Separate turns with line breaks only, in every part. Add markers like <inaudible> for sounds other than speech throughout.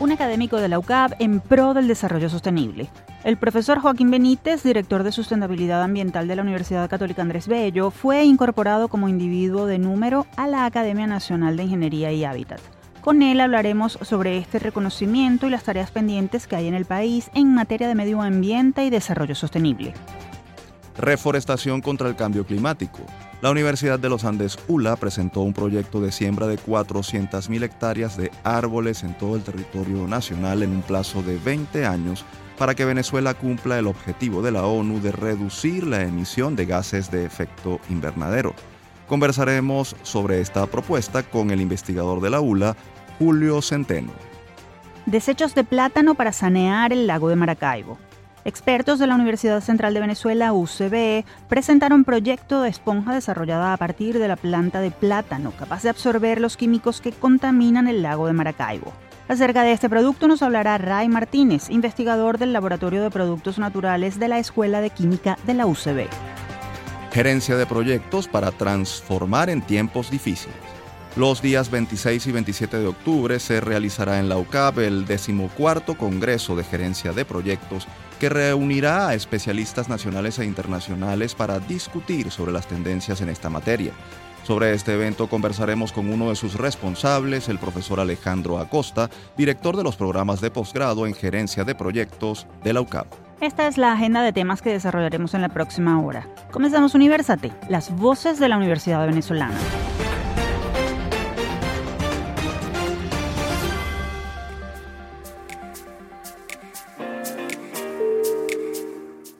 un académico de la UCAP en pro del desarrollo sostenible. El profesor Joaquín Benítez, director de sustentabilidad ambiental de la Universidad Católica Andrés Bello, fue incorporado como individuo de número a la Academia Nacional de Ingeniería y Hábitat. Con él hablaremos sobre este reconocimiento y las tareas pendientes que hay en el país en materia de medio ambiente y desarrollo sostenible.
Reforestación contra el cambio climático. La Universidad de los Andes ULA presentó un proyecto de siembra de 400.000 hectáreas de árboles en todo el territorio nacional en un plazo de 20 años para que Venezuela cumpla el objetivo de la ONU de reducir la emisión de gases de efecto invernadero. Conversaremos sobre esta propuesta con el investigador de la ULA, Julio Centeno.
Desechos de plátano para sanear el lago de Maracaibo. Expertos de la Universidad Central de Venezuela, UCB, presentaron proyecto de esponja desarrollada a partir de la planta de plátano, capaz de absorber los químicos que contaminan el lago de Maracaibo. Acerca de este producto nos hablará Ray Martínez, investigador del Laboratorio de Productos Naturales de la Escuela de Química de la UCB.
Gerencia de proyectos para transformar en tiempos difíciles. Los días 26 y 27 de octubre se realizará en la UCAB el decimocuarto Congreso de Gerencia de Proyectos que reunirá a especialistas nacionales e internacionales para discutir sobre las tendencias en esta materia. Sobre este evento conversaremos con uno de sus responsables, el profesor Alejandro Acosta, director de los programas de posgrado en gerencia de proyectos de la UCAP.
Esta es la agenda de temas que desarrollaremos en la próxima hora. Comenzamos Universate, las voces de la Universidad Venezolana.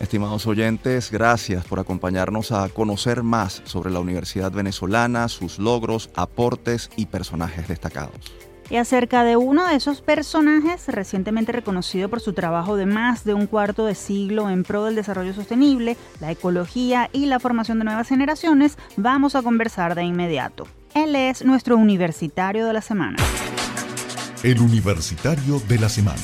Estimados oyentes, gracias por acompañarnos a conocer más sobre la Universidad Venezolana, sus logros, aportes y personajes destacados.
Y acerca de uno de esos personajes, recientemente reconocido por su trabajo de más de un cuarto de siglo en pro del desarrollo sostenible, la ecología y la formación de nuevas generaciones, vamos a conversar de inmediato. Él es nuestro universitario de la semana.
El universitario de la semana.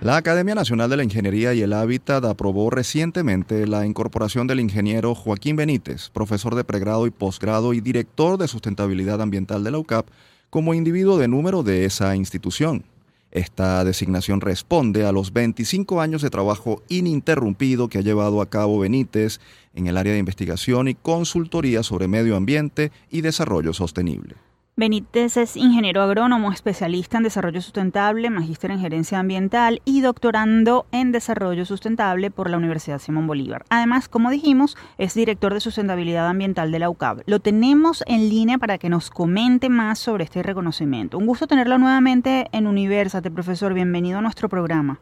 La Academia Nacional de la Ingeniería y el Hábitat aprobó recientemente la incorporación del ingeniero Joaquín Benítez, profesor de pregrado y posgrado y director de sustentabilidad ambiental de la UCAP, como individuo de número de esa institución. Esta designación responde a los 25 años de trabajo ininterrumpido que ha llevado a cabo Benítez en el área de investigación y consultoría sobre medio ambiente y desarrollo sostenible.
Benítez es ingeniero agrónomo, especialista en desarrollo sustentable, magíster en gerencia ambiental y doctorando en desarrollo sustentable por la Universidad Simón Bolívar. Además, como dijimos, es director de sustentabilidad ambiental de la UCAB. Lo tenemos en línea para que nos comente más sobre este reconocimiento. Un gusto tenerlo nuevamente en Universate, profesor. Bienvenido a nuestro programa.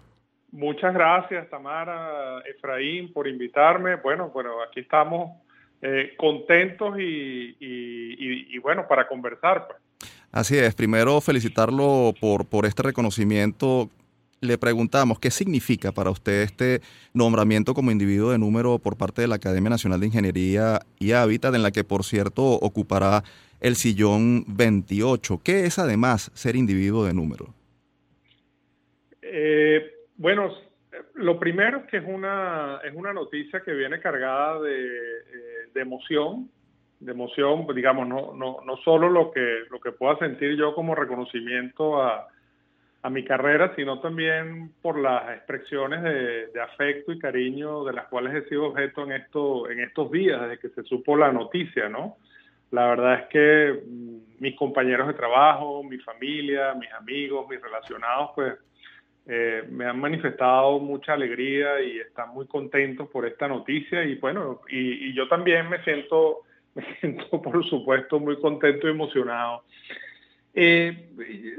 Muchas gracias, Tamara, Efraín, por invitarme. Bueno, bueno, aquí estamos eh, contentos y, bueno, para conversar. Pues.
Así es, primero felicitarlo por, por este reconocimiento. Le preguntamos, ¿qué significa para usted este nombramiento como individuo de número por parte de la Academia Nacional de Ingeniería y Hábitat, en la que, por cierto, ocupará el sillón 28? ¿Qué es además ser individuo de número?
Eh, bueno, lo primero es que es una, es una noticia que viene cargada de, eh, de emoción, de emoción, digamos, no, no, no solo lo que, lo que pueda sentir yo como reconocimiento a, a mi carrera, sino también por las expresiones de, de, afecto y cariño de las cuales he sido objeto en, esto, en estos días, desde que se supo la noticia, ¿no? La verdad es que mm, mis compañeros de trabajo, mi familia, mis amigos, mis relacionados, pues eh, me han manifestado mucha alegría y están muy contentos por esta noticia y bueno, y, yo también me siento, <laughs> me siento por supuesto muy contento y emocionado. Eh,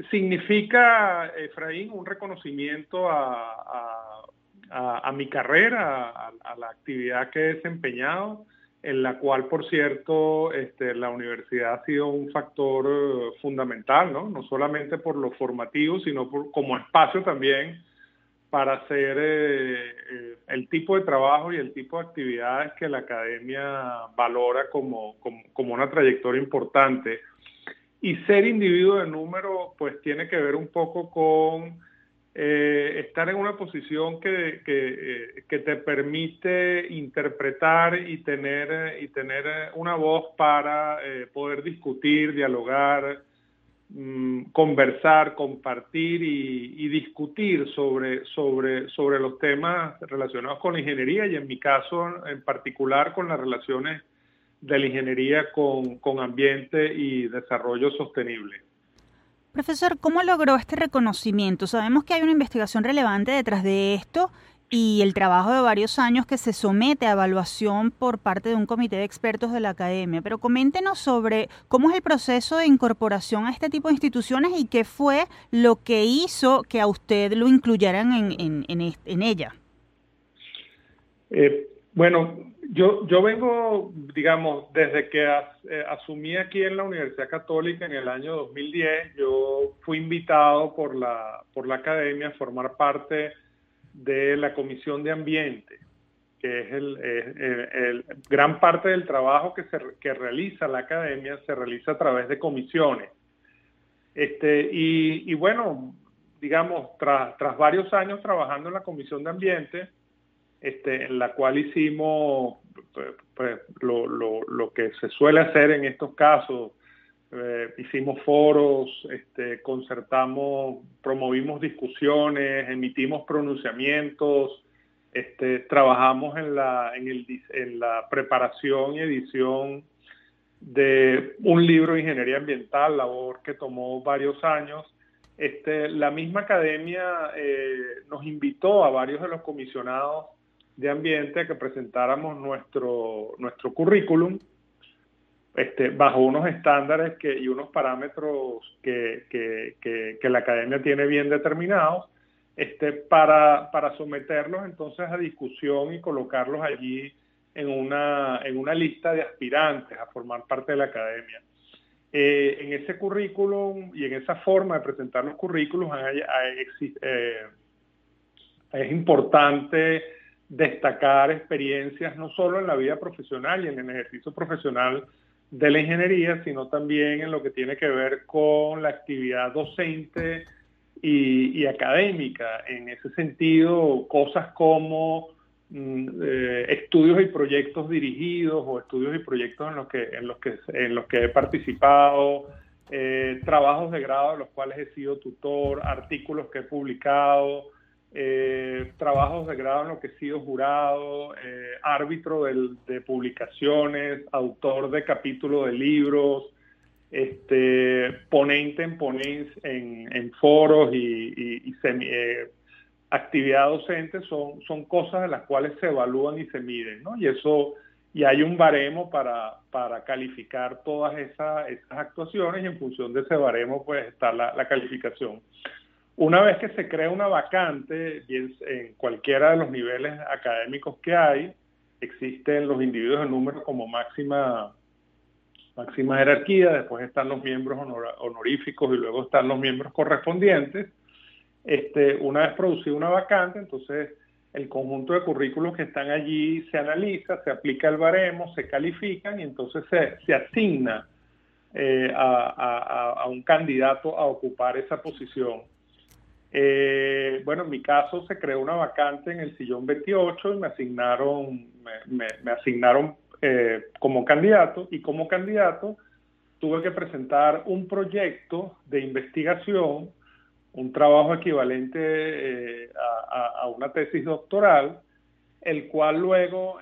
significa, Efraín, un reconocimiento a, a, mi carrera, a, la actividad que he desempeñado en la cual, por cierto, este, la universidad ha sido un factor eh, fundamental, ¿no? No solamente por lo formativo, sino por, como espacio también para hacer eh, eh, el tipo de trabajo y el tipo de actividades que la academia valora como, como, una trayectoria importante. Y ser individuo de número, pues tiene que ver un poco con eh, estar en una posición que, que, que, te permite interpretar y tener, y tener una voz para poder discutir, dialogar, Mm, conversar, compartir y, discutir sobre, sobre, sobre los temas relacionados con la ingeniería y en mi caso en particular con las relaciones de la ingeniería con, con ambiente y desarrollo sostenible.
Profesor, ¿cómo logró este reconocimiento? Sabemos que hay una investigación relevante detrás de esto y el trabajo de varios años que se somete a evaluación por parte de un comité de expertos de la academia. Pero coméntenos sobre cómo es el proceso de incorporación a este tipo de instituciones y qué fue lo que hizo que a usted lo incluyeran en, ella.
Eh, bueno, yo, yo vengo, digamos, desde que eh, asumí aquí en la Universidad Católica en el año 2010, yo fui invitado por la, por la academia a formar parte de la Comisión de Ambiente, que es el, gran parte del trabajo que, se, que realiza la academia se realiza a través de comisiones. Este, y, bueno, digamos, tras varios años trabajando en la Comisión de Ambiente, este, en la cual hicimos pues, pues, lo, lo, lo, que se suele hacer en estos casos, eh, hicimos foros, este, concertamos, promovimos discusiones, emitimos pronunciamientos, este, trabajamos en la, en, el, en la preparación y edición de un libro de ingeniería ambiental, labor que tomó varios años. La misma academia eh, nos invitó a varios de los comisionados de ambiente a que presentáramos nuestro, nuestro currículum este, bajo unos estándares que, y unos parámetros que, que, la academia tiene bien determinados, este, para, para someterlos entonces a discusión y colocarlos allí en una, en una lista de aspirantes a formar parte de la academia. Eh, en ese currículum y en esa forma de presentar los currículos eh, es importante destacar experiencias no solo en la vida profesional y en el ejercicio profesional de la ingeniería, sino también en lo que tiene que ver con la actividad docente y, académica. En ese sentido, cosas como mm, eh, estudios y proyectos dirigidos o estudios y proyectos en los que, en los que, en he participado, eh, trabajos de grado de los cuales he sido tutor, artículos que he publicado, eh, trabajos de grado en lo que he sido jurado, eh, árbitro de publicaciones, autor de capítulos de libros, este, ponente en, en, en foros y, eh, actividad docente son, son cosas de las cuales se evalúan y se miden, ¿no? Y eso, y hay un baremo para, para calificar todas esas, esas actuaciones y en función de ese baremo pues está la, la calificación. Una vez que se crea una vacante, en cualquiera de los niveles académicos que hay, existen los individuos de número como máxima, máxima jerarquía, después están los miembros honoríficos y luego están los miembros correspondientes. Este, una vez producida una vacante, entonces el conjunto de currículos que están allí se analiza, se aplica el baremo, se califican y entonces se, asigna eh, a un candidato a ocupar esa posición. Eh, bueno, en mi caso se creó una vacante en el sillón 28 y me asignaron, me, asignaron eh, como candidato y como candidato tuve que presentar un proyecto de investigación, un trabajo equivalente eh, a, una tesis doctoral, el cual luego,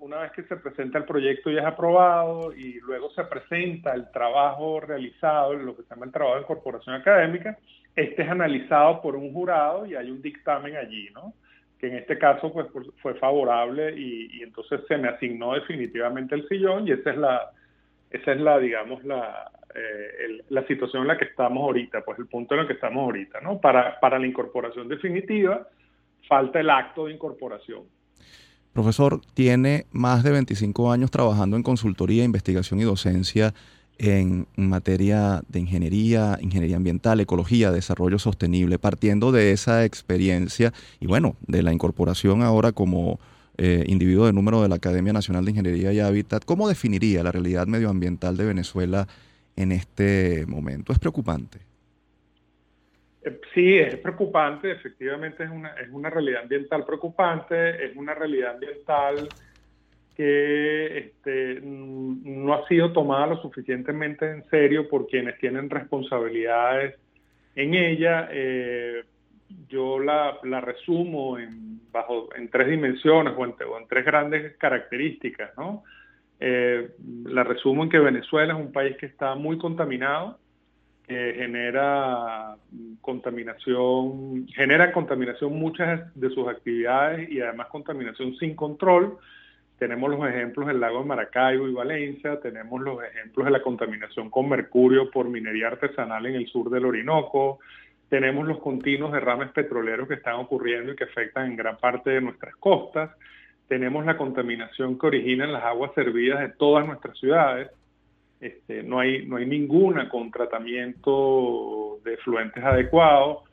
una vez que se presenta el proyecto ya es aprobado y luego se presenta el trabajo realizado, lo que se llama el trabajo de incorporación académica, este es analizado por un jurado y hay un dictamen allí, ¿no? Que en este caso pues, fue favorable y, entonces se me asignó definitivamente el sillón y esa es la, esa es la, digamos, la, eh, la situación en la que estamos ahorita, pues el punto en el que estamos ahorita, ¿no? Para, para la incorporación definitiva falta el acto de incorporación.
Profesor, tiene más de 25 años trabajando en consultoría, investigación y docencia en materia de ingeniería, ingeniería ambiental, ecología, desarrollo sostenible, partiendo de esa experiencia y bueno, de la incorporación ahora como eh, individuo de número de la Academia Nacional de Ingeniería y Hábitat, ¿cómo definiría la realidad medioambiental de Venezuela en este momento? ¿Es preocupante?
Eh, sí, es preocupante, efectivamente es una, es una realidad ambiental preocupante, es una realidad ambiental que este, no ha sido tomada lo suficientemente en serio por quienes tienen responsabilidades en ella. Eh, yo la, resumo en, bajo, en tres dimensiones o en, tres grandes características. ¿no? Eh, la resumo en que Venezuela es un país que está muy contaminado, que genera contaminación, genera contaminación muchas de sus actividades y además contaminación sin control tenemos los ejemplos del lago de Maracaibo y Valencia, tenemos los ejemplos de la contaminación con mercurio por minería artesanal en el sur del Orinoco, tenemos los continuos derrames petroleros que están ocurriendo y que afectan en gran parte de nuestras costas, tenemos la contaminación que originan las aguas servidas de todas nuestras ciudades, este, no, hay, no hay ninguna con tratamiento de fluentes adecuados,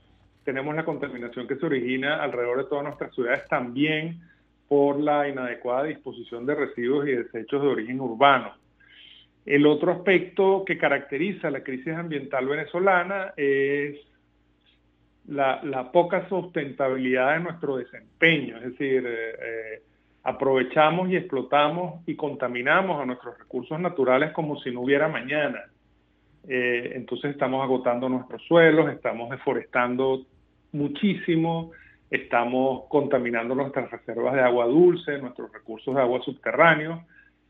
tenemos la contaminación que se origina alrededor de todas nuestras ciudades también por la inadecuada disposición de residuos y desechos de origen urbano. El otro aspecto que caracteriza la crisis ambiental venezolana es la, poca sustentabilidad de nuestro desempeño, es decir, eh, eh, aprovechamos y explotamos y contaminamos a nuestros recursos naturales como si no hubiera mañana. Eh, entonces estamos agotando nuestros suelos, estamos deforestando muchísimo, estamos contaminando nuestras reservas de agua dulce, nuestros recursos de agua subterráneos,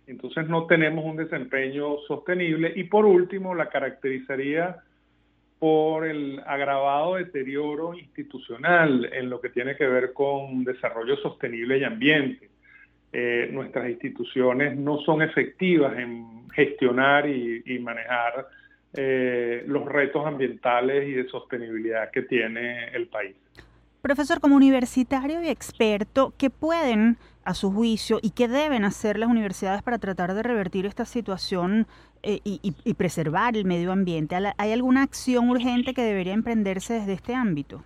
entonces no tenemos un desempeño sostenible y por último la caracterizaría por el agravado deterioro institucional en lo que tiene que ver con desarrollo sostenible y ambiente. Eh, nuestras instituciones no son efectivas en gestionar y, manejar eh, los retos ambientales y de sostenibilidad que tiene el país.
Profesor, como universitario y experto, ¿qué pueden, a su juicio, y qué deben hacer las universidades para tratar de revertir esta situación eh, y, preservar el medio ambiente? ¿Hay alguna acción urgente que debería emprenderse desde este ámbito?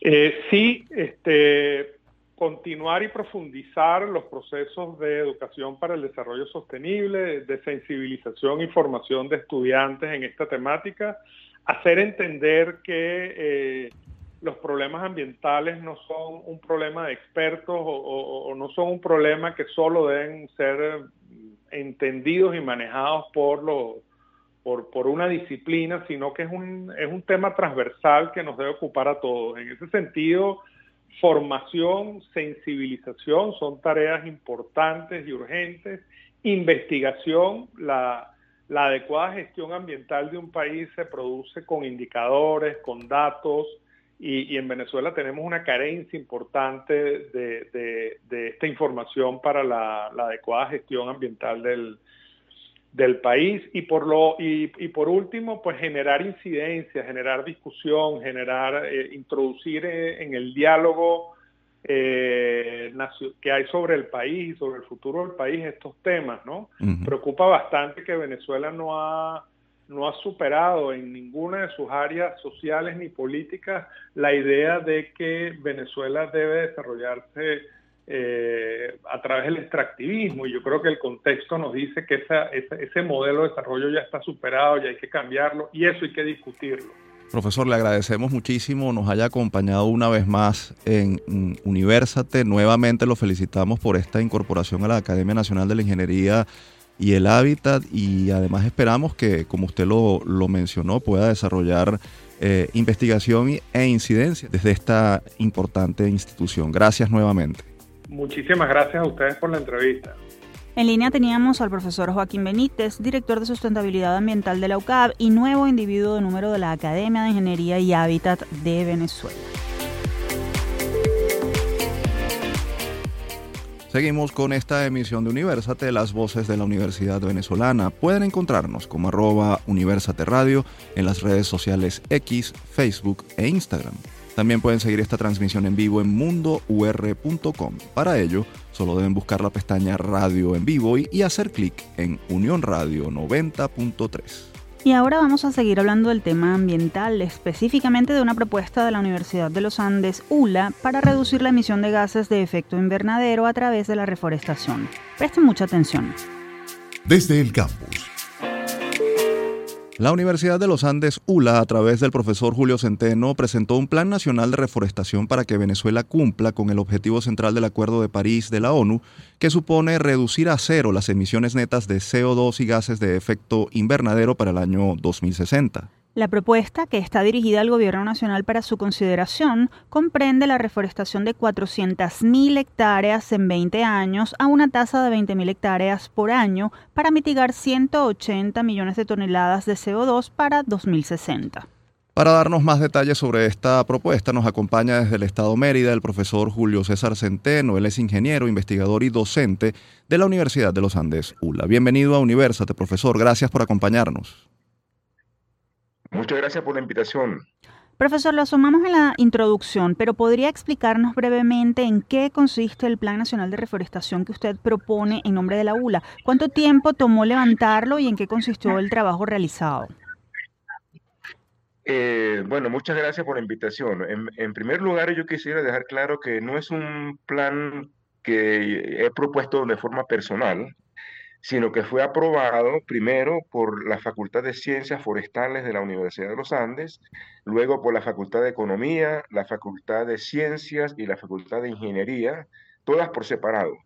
Eh, sí, este, continuar y profundizar los procesos de educación para el desarrollo sostenible, de sensibilización y formación de estudiantes en esta temática, hacer entender que eh, los problemas ambientales no son un problema de expertos o, no son un problema que solo deben ser entendidos y manejados por, lo, por, por una disciplina, sino que es un, es un tema transversal que nos debe ocupar a todos. En ese sentido, formación, sensibilización son tareas importantes y urgentes, investigación, la, la adecuada gestión ambiental de un país se produce con indicadores, con datos, y, en Venezuela tenemos una carencia importante de, esta información para la, adecuada gestión ambiental del, del país. Y por lo y, por último pues generar incidencia generar discusión generar eh, introducir eh, en el diálogo eh, que hay sobre el país y sobre el futuro del país estos temas no preocupa bastante que Venezuela no ha no ha superado en ninguna de sus áreas sociales ni políticas la idea de que Venezuela debe desarrollarse eh, a través del extractivismo y yo creo que el contexto nos dice que ese modelo de desarrollo ya está superado y hay que cambiarlo y eso hay que discutirlo.
Profesor, le agradecemos muchísimo, nos haya acompañado una vez más en Universate. Nuevamente lo felicitamos por esta incorporación a la Academia Nacional de la Ingeniería y el hábitat y además esperamos que, como usted lo, mencionó, pueda desarrollar eh, investigación e incidencia desde esta importante institución. Gracias nuevamente.
Muchísimas gracias a ustedes por la entrevista.
En línea teníamos al profesor Joaquín Benítez, director de sustentabilidad ambiental de la UCAB y nuevo individuo de número de la Academia de Ingeniería y Hábitat de Venezuela.
Seguimos con esta emisión de Universate, las voces de la Universidad Venezolana. Pueden encontrarnos como arroba Universate Radio en las redes sociales X, Facebook e Instagram. También pueden seguir esta transmisión en vivo en mundour.com. Para ello, solo deben buscar la pestaña Radio en vivo y, hacer clic en Unión Radio 90.3.
Y ahora vamos a seguir hablando del tema ambiental, específicamente de una propuesta de la Universidad de los Andes, ULA, para reducir la emisión de gases de efecto invernadero a través de la reforestación. Presten mucha atención.
Desde el campus
la Universidad de los Andes, ULA, a través del profesor Julio Centeno, presentó un Plan Nacional de Reforestación para que Venezuela cumpla con el objetivo central del Acuerdo de París de la ONU, que supone reducir a cero las emisiones netas de CO2 y gases de efecto invernadero para el año 2060.
La propuesta, que está dirigida al Gobierno Nacional para su consideración, comprende la reforestación de 400.000 hectáreas en 20 años a una tasa de 20.000 hectáreas por año para mitigar 180 millones de toneladas de CO2 para 2060.
Para darnos más detalles sobre esta propuesta nos acompaña desde el Estado Mérida el profesor Julio César Centeno. Él es ingeniero, investigador y docente de la Universidad de los Andes, ULA. Bienvenido a Universate, profesor. Gracias por acompañarnos.
Muchas gracias por la invitación.
Profesor, lo asomamos en la introducción, pero ¿podría explicarnos brevemente en qué consiste el Plan Nacional de Reforestación que usted propone en nombre de la ULA? ¿Cuánto tiempo tomó levantarlo y en qué consistió el trabajo realizado?
Eh, bueno, muchas gracias por la invitación. en, primer lugar, yo quisiera dejar claro que no es un plan que he propuesto de forma personal, sino que fue aprobado primero por la Facultad de Ciencias Forestales de la Universidad de los Andes, luego por la Facultad de Economía, la Facultad de Ciencias y la Facultad de Ingeniería, todas por separado.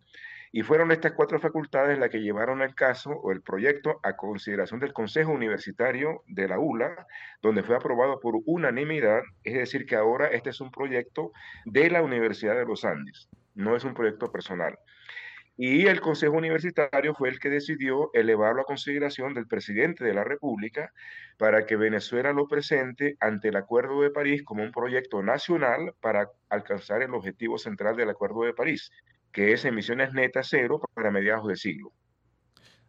Y fueron estas cuatro facultades las que llevaron el caso o el proyecto a consideración del Consejo Universitario de la ULA, donde fue aprobado por unanimidad, es decir, que ahora este es un proyecto de la Universidad de los Andes, no es un proyecto personal. Y el Consejo Universitario fue el que decidió elevarlo a consideración del presidente de la República para que Venezuela lo presente ante el Acuerdo de París como un proyecto nacional para alcanzar el objetivo central del Acuerdo de París, que es emisiones netas cero para mediados de siglo.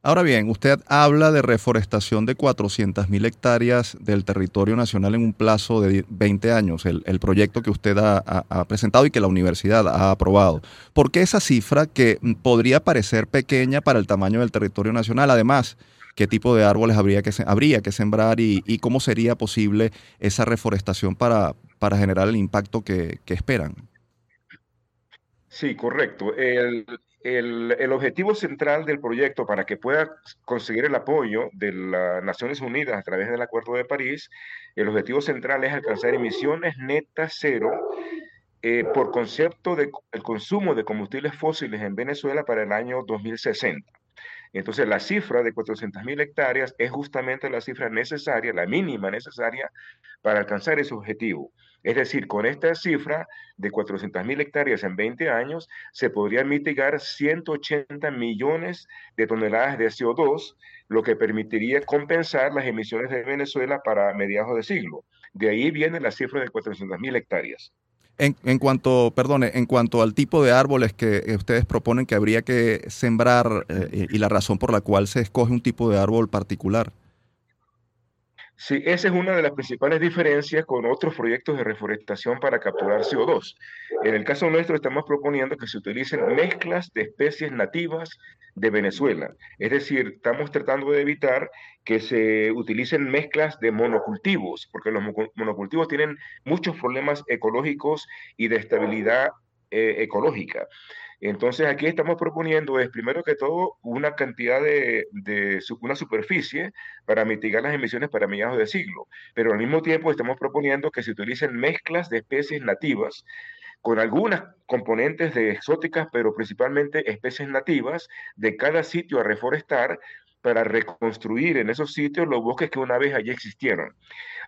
Ahora bien, usted habla de reforestación de 400.000 hectáreas del territorio nacional en un plazo de 20 años, el, proyecto que usted ha, presentado y que la universidad ha aprobado. ¿Por qué esa cifra que podría parecer pequeña para el tamaño del territorio nacional? Además, ¿qué tipo de árboles habría que, habría que sembrar y, cómo sería posible esa reforestación para, para generar el impacto que, esperan?
Sí, correcto. El, objetivo central del proyecto para que pueda conseguir el apoyo de las Naciones Unidas a través del Acuerdo de París, el objetivo central es alcanzar emisiones netas cero eh, por concepto del consumo de combustibles fósiles en Venezuela para el año 2060. Entonces, la cifra de 400.000 hectáreas es justamente la cifra necesaria, la mínima necesaria para alcanzar ese objetivo. Es decir, con esta cifra de 400.000 hectáreas en 20 años, se podrían mitigar 180 millones de toneladas de CO2, lo que permitiría compensar las emisiones de Venezuela para mediados de siglo. De ahí viene la cifra de 400.000 hectáreas.
En, cuanto, perdone, en cuanto al tipo de árboles que ustedes proponen que habría que sembrar eh, y la razón por la cual se escoge un tipo de árbol particular.
Sí, esa es una de las principales diferencias con otros proyectos de reforestación para capturar CO2. En el caso nuestro estamos proponiendo que se utilicen mezclas de especies nativas de Venezuela. Es decir, estamos tratando de evitar que se utilicen mezclas de monocultivos, porque los monocultivos tienen muchos problemas ecológicos y de estabilidad eh, ecológica. Entonces aquí estamos proponiendo es primero que todo una cantidad de, una superficie para mitigar las emisiones para mediados de siglo, pero al mismo tiempo estamos proponiendo que se utilicen mezclas de especies nativas con algunas componentes de exóticas, pero principalmente especies nativas de cada sitio a reforestar para reconstruir en esos sitios los bosques que una vez allí existieron.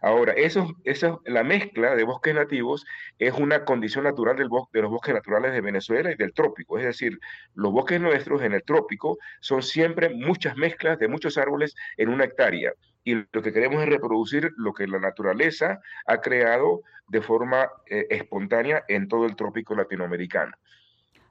Ahora, eso, eso, la mezcla de bosques nativos es una condición natural del de los bosques naturales de Venezuela y del trópico. Es decir, los bosques nuestros en el trópico son siempre muchas mezclas de muchos árboles en una hectárea. Y lo que queremos es reproducir lo que la naturaleza ha creado de forma eh, espontánea en todo el trópico latinoamericano.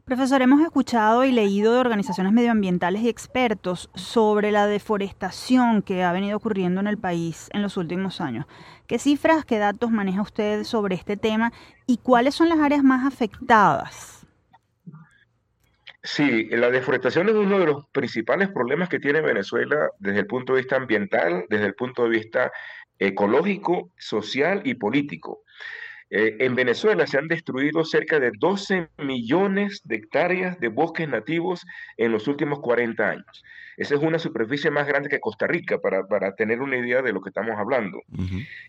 Profesor, hemos escuchado y leído de organizaciones medioambientales y expertos sobre la deforestación que ha venido ocurriendo en el país en los últimos años. ¿Qué cifras, qué datos maneja usted sobre este tema y cuáles son las áreas más afectadas?
Sí, la deforestación es uno de los principales problemas que tiene Venezuela desde el punto de vista ambiental, desde el punto de vista ecológico, social y político. Eh, en Venezuela se han destruido cerca de 12 millones de hectáreas de bosques nativos en los últimos 40 años. Esa es una superficie más grande que Costa Rica, para, tener una idea de lo que estamos hablando.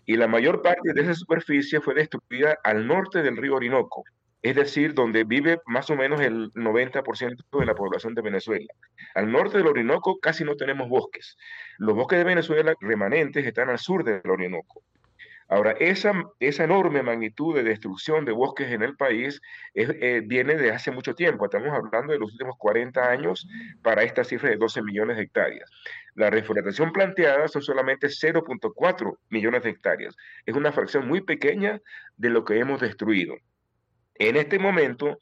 Y la mayor parte de esa superficie fue destruida al norte del río Orinoco, es decir, donde vive más o menos el 90% de la población de Venezuela. Al norte del Orinoco casi no tenemos bosques. Los bosques de Venezuela remanentes están al sur del Orinoco. Ahora, esa, esa enorme magnitud de destrucción de bosques en el país eh, viene de hace mucho tiempo. Estamos hablando de los últimos 40 años para esta cifra de 12 millones de hectáreas. La reforestación planteada son solamente 0.4 millones de hectáreas. Es una fracción muy pequeña de lo que hemos destruido. En este momento,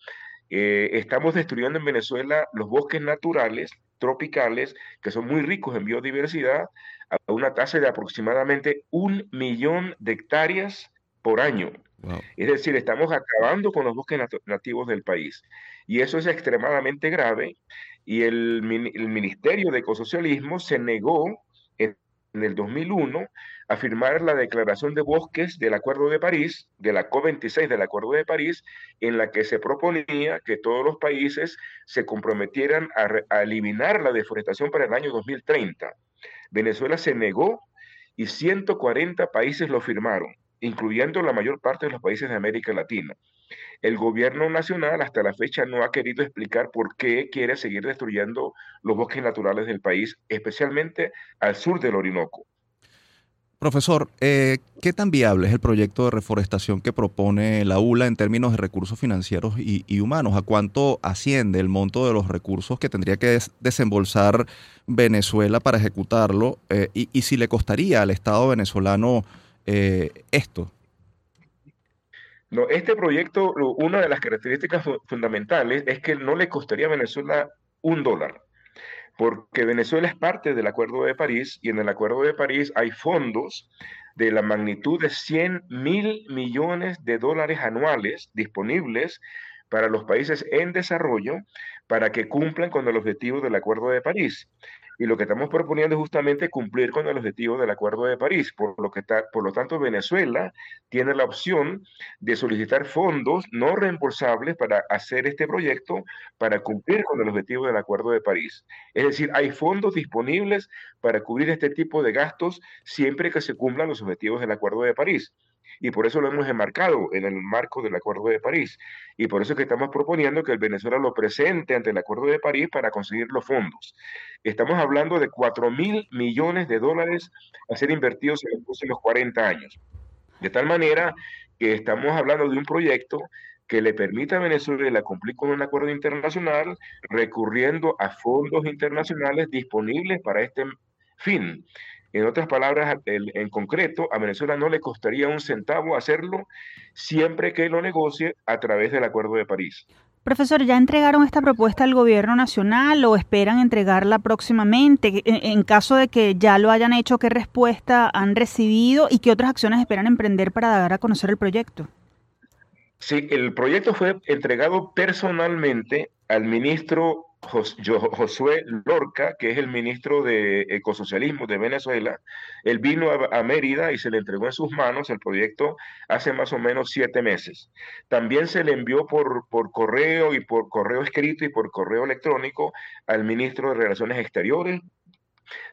eh, estamos destruyendo en Venezuela los bosques naturales tropicales que son muy ricos en biodiversidad a una tasa de aproximadamente un millón de hectáreas por año. Es decir, estamos acabando con los bosques nativos del país. Y eso es extremadamente grave. Y el, el Ministerio de Ecosocialismo se negó en, el 2001 a firmar la Declaración de Bosques del Acuerdo de París, de la COP26 del Acuerdo de París, en la que se proponía que todos los países se comprometieran a, a eliminar la deforestación para el año 2030. Venezuela se negó y 140 países lo firmaron, incluyendo la mayor parte de los países de América Latina. El gobierno nacional hasta la fecha no ha querido explicar por qué quiere seguir destruyendo los bosques naturales del país, especialmente al sur del Orinoco.
Profesor, eh, ¿qué tan viable es el proyecto de reforestación que propone la ULA en términos de recursos financieros y, humanos? ¿A cuánto asciende el monto de los recursos que tendría que desembolsar Venezuela para ejecutarlo? Eh, y, si le costaría al Estado venezolano eh, esto?
No, este proyecto, una de las características fundamentales es que no le costaría a Venezuela un dólar porque Venezuela es parte del Acuerdo de París y en el Acuerdo de París hay fondos de la magnitud de 100 mil millones de dólares anuales disponibles para los países en desarrollo para que cumplan con el objetivo del Acuerdo de París. Y lo que estamos proponiendo es justamente cumplir con el objetivo del Acuerdo de París. Por lo, que por lo tanto, Venezuela tiene la opción de solicitar fondos no reembolsables para hacer este proyecto para cumplir con el objetivo del Acuerdo de París. Es decir, hay fondos disponibles para cubrir este tipo de gastos siempre que se cumplan los objetivos del Acuerdo de París y por eso lo hemos enmarcado en el marco del Acuerdo de París. Y por eso es que estamos proponiendo que el Venezuela lo presente ante el Acuerdo de París para conseguir los fondos. Estamos hablando de 4 mil millones de dólares a ser invertidos en los próximos 40 años. De tal manera que estamos hablando de un proyecto que le permita a Venezuela cumplir con un acuerdo internacional recurriendo a fondos internacionales disponibles para este fin. En otras palabras, en concreto, a Venezuela no le costaría un centavo hacerlo siempre que lo negocie a través del Acuerdo de París.
Profesor, ¿ya entregaron esta propuesta al gobierno nacional o esperan entregarla próximamente? En, caso de que ya lo hayan hecho, ¿qué respuesta han recibido y qué otras acciones esperan emprender para dar a conocer el proyecto?
Sí, el proyecto fue entregado personalmente al ministro Josué Lorca, que es el ministro de Ecosocialismo de Venezuela, él vino a, Mérida y se le entregó en sus manos el proyecto hace más o menos siete meses. También se le envió por, por correo y por correo escrito y por correo electrónico al ministro de Relaciones Exteriores,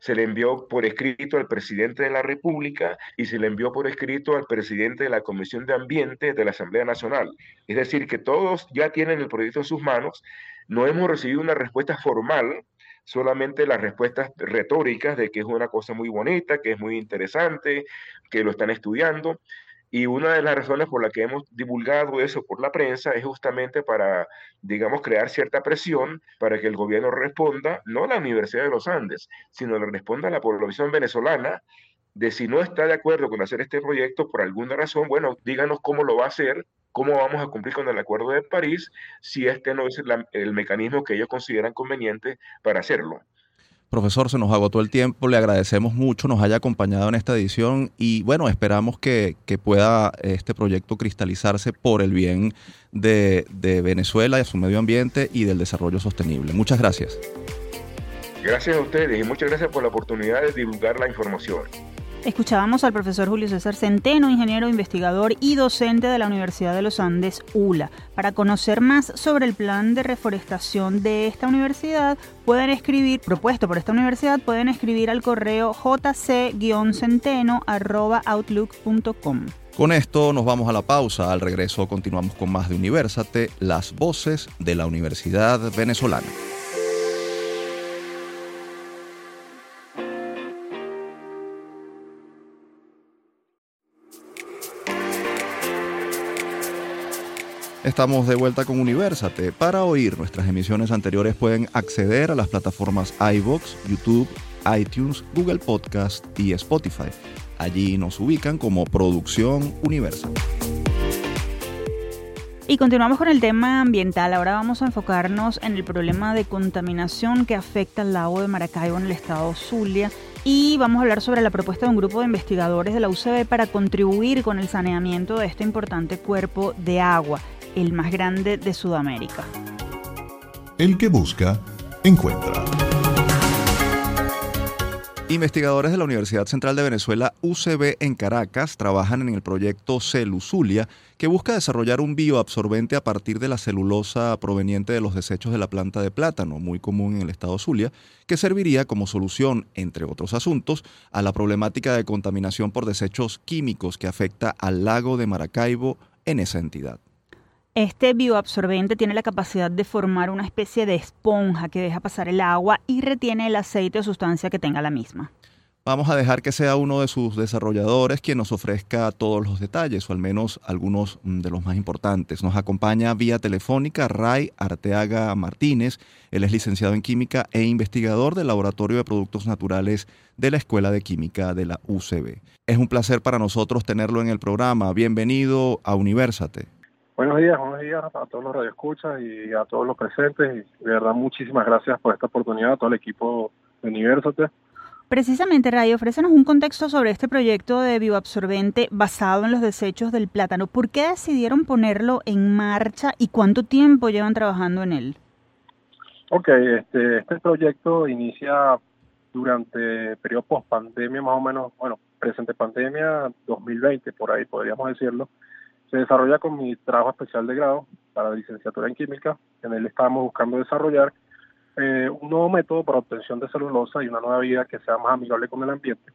se le envió por escrito al presidente de la República y se le envió por escrito al presidente de la Comisión de Ambiente de la Asamblea Nacional. Es decir, que todos ya tienen el proyecto en sus manos no hemos recibido una respuesta formal, solamente las respuestas retóricas de que es una cosa muy bonita, que es muy interesante, que lo están estudiando. Y una de las razones por las que hemos divulgado eso por la prensa es justamente para, digamos, crear cierta presión para que el gobierno responda, no a la Universidad de los Andes, sino le responda a la población venezolana de si no está de acuerdo con hacer este proyecto por alguna razón, bueno, díganos cómo lo va a hacer ¿cómo vamos a cumplir con el Acuerdo de París si este no es el mecanismo que ellos consideran conveniente para hacerlo?
Profesor, se nos agotó el tiempo, le agradecemos mucho, nos haya acompañado en esta edición y bueno, esperamos que, pueda este proyecto cristalizarse por el bien de, de Venezuela a su medio ambiente y del desarrollo sostenible. Muchas gracias.
Gracias a ustedes y muchas gracias por la oportunidad de divulgar la información.
Escuchábamos al profesor Julio César Centeno, ingeniero, investigador y docente de la Universidad de los Andes, ULA. Para conocer más sobre el plan de reforestación de esta universidad, pueden escribir, propuesto por esta universidad, pueden escribir al correo jc-centeno.outlook.com.
Con esto nos vamos a la pausa. Al regreso continuamos con más de Universate, las voces de la Universidad Venezolana. Estamos de vuelta con Universate. Para oír nuestras emisiones anteriores pueden acceder a las plataformas iBox, YouTube, iTunes, Google Podcast y Spotify. Allí nos ubican como Producción Universate.
Y continuamos con el tema ambiental. Ahora vamos a enfocarnos en el problema de contaminación que afecta al lago de Maracaibo en el estado Zulia. Y vamos a hablar sobre la propuesta de un grupo de investigadores de la UCB para contribuir con el saneamiento de este importante cuerpo de agua el más grande de Sudamérica.
El que busca, encuentra.
Investigadores de la Universidad Central de Venezuela, UCB en Caracas, trabajan en el proyecto Celuzulia, que busca desarrollar un bioabsorbente a partir de la celulosa proveniente de los desechos de la planta de plátano, muy común en el estado Zulia, que serviría como solución, entre otros asuntos, a la problemática de contaminación por desechos químicos que afecta al lago de Maracaibo en esa entidad.
Este bioabsorbente tiene la capacidad de formar una especie de esponja que deja pasar el agua y retiene el aceite o sustancia que tenga la misma.
Vamos a dejar que sea uno de sus desarrolladores quien nos ofrezca todos los detalles, o al menos algunos mm, de los más importantes. Nos acompaña vía telefónica Ray Arteaga Martínez. Él es licenciado en Química e investigador del Laboratorio de Productos Naturales de la Escuela de Química de la UCB. Es un placer para nosotros tenerlo en el programa. Bienvenido a Universate.
Buenos días, buenos días a todos los radioescuchas y a todos los presentes. Y de verdad, muchísimas gracias por esta oportunidad, a todo el equipo de Universate.
Precisamente, Ray, ofrécenos un contexto sobre este proyecto de bioabsorbente basado en los desechos del plátano. ¿Por qué decidieron ponerlo en marcha y cuánto tiempo llevan trabajando en él?
Ok, este, este proyecto inicia durante periodo post pandemia, más o menos, bueno, presente pandemia 2020, por ahí podríamos decirlo se desarrolla con mi trabajo especial de grado para licenciatura en química. En él estábamos buscando desarrollar eh, un nuevo método para obtención de celulosa y una nueva vida que sea más amigable con el ambiente.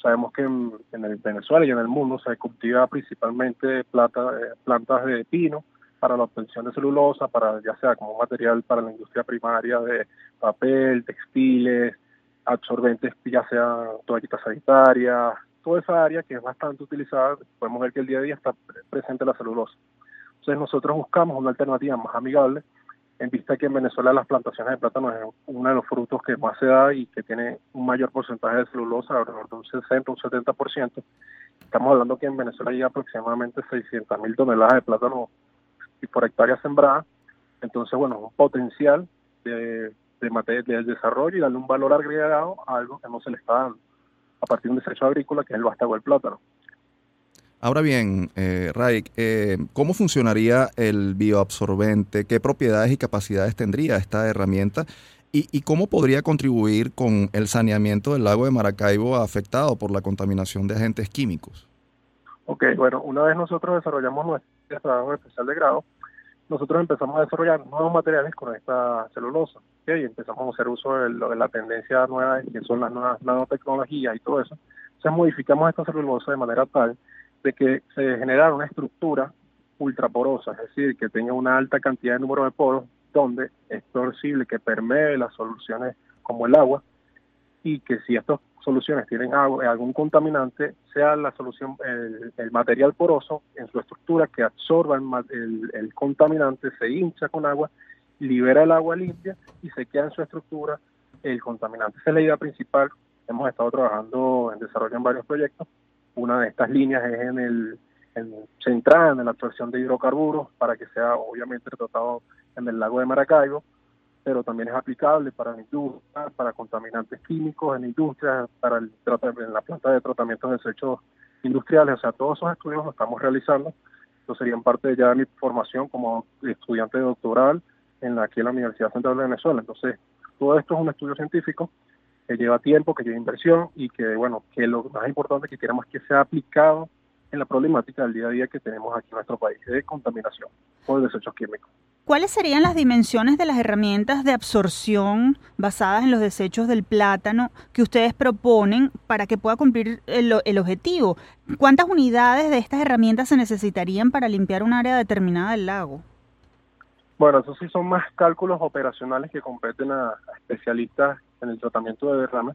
Sabemos que en, el Venezuela y en el mundo se cultiva principalmente plata, eh, plantas de pino para la obtención de celulosa, para ya sea como material para la industria primaria de papel, textiles, absorbentes, ya sea toallitas sanitarias, toda esa área que es bastante utilizada, podemos ver que el día a día está presente la celulosa. Entonces nosotros buscamos una alternativa más amigable, en vista que en Venezuela las plantaciones de plátano es uno de los frutos que más se da y que tiene un mayor porcentaje de celulosa, alrededor de un 60 un 70%. Estamos hablando que en Venezuela hay aproximadamente 600 mil toneladas de plátano por hectárea sembrada. Entonces, bueno, un potencial de, de desarrollo y darle un valor agregado a algo que no se le está dando a partir de un desecho agrícola que es el vástago del plátano.
Ahora bien, eh, Raik, eh, ¿cómo funcionaría el bioabsorbente? ¿Qué propiedades y capacidades tendría esta herramienta? ¿Y, cómo podría contribuir con el saneamiento del lago de Maracaibo afectado por la contaminación de agentes químicos?
Ok, bueno, una vez nosotros desarrollamos nuestro trabajo especial de grado, nosotros empezamos a desarrollar nuevos materiales con esta celulosa y empezamos a hacer uso de, la tendencia nueva que son las nuevas nanotecnologías y todo eso. Entonces modificamos esta celulosa de manera tal de que se generara una estructura ultraporosa, es decir, que tenga una alta cantidad de número de poros donde es posible que permee las soluciones como el agua y que si estas soluciones tienen algún contaminante, sea la solución, el, material poroso en su estructura que absorba el, el, contaminante, se hincha con agua, libera el agua limpia y se queda en su estructura el contaminante. Esa es la idea principal. Hemos estado trabajando en desarrollo en varios proyectos. Una de estas líneas es en el centrada en la absorción de hidrocarburos para que sea obviamente tratado en el lago de Maracaibo, pero también es aplicable para la industria, para contaminantes químicos en la industria, para en la planta de tratamiento de desechos industriales, o sea, todos esos estudios los estamos realizando, Estos serían parte ya de mi formación como estudiante doctoral en aquí en la Universidad Central de Venezuela. Entonces, todo esto es un estudio científico que lleva tiempo, que lleva inversión y que, bueno, que lo más importante que queremos que sea aplicado en la problemática del día a día que tenemos aquí en nuestro país de contaminación por desechos químicos.
¿Cuáles serían las dimensiones de las herramientas de absorción basadas en los desechos del plátano que ustedes proponen para que pueda cumplir el, el, objetivo? ¿Cuántas unidades de estas herramientas se necesitarían para limpiar un área determinada del lago?
Bueno, esos sí son más cálculos operacionales que competen a, especialistas en el tratamiento de derrames.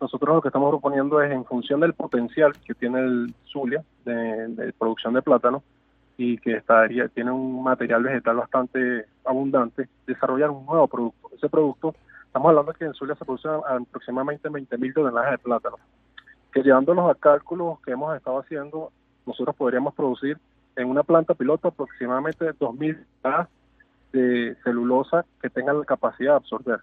Nosotros lo que estamos proponiendo es, en función del potencial que tiene el Zulia de, producción de plátano y que estaría, tiene un material vegetal bastante abundante, desarrollar un nuevo producto. Ese producto, estamos hablando que en Zulia se produce aproximadamente 20.000 toneladas de plátano, que llevándonos a cálculos que hemos estado haciendo, nosotros podríamos producir en una planta piloto aproximadamente 2.000 toneladas de celulosa que tengan la capacidad de absorber.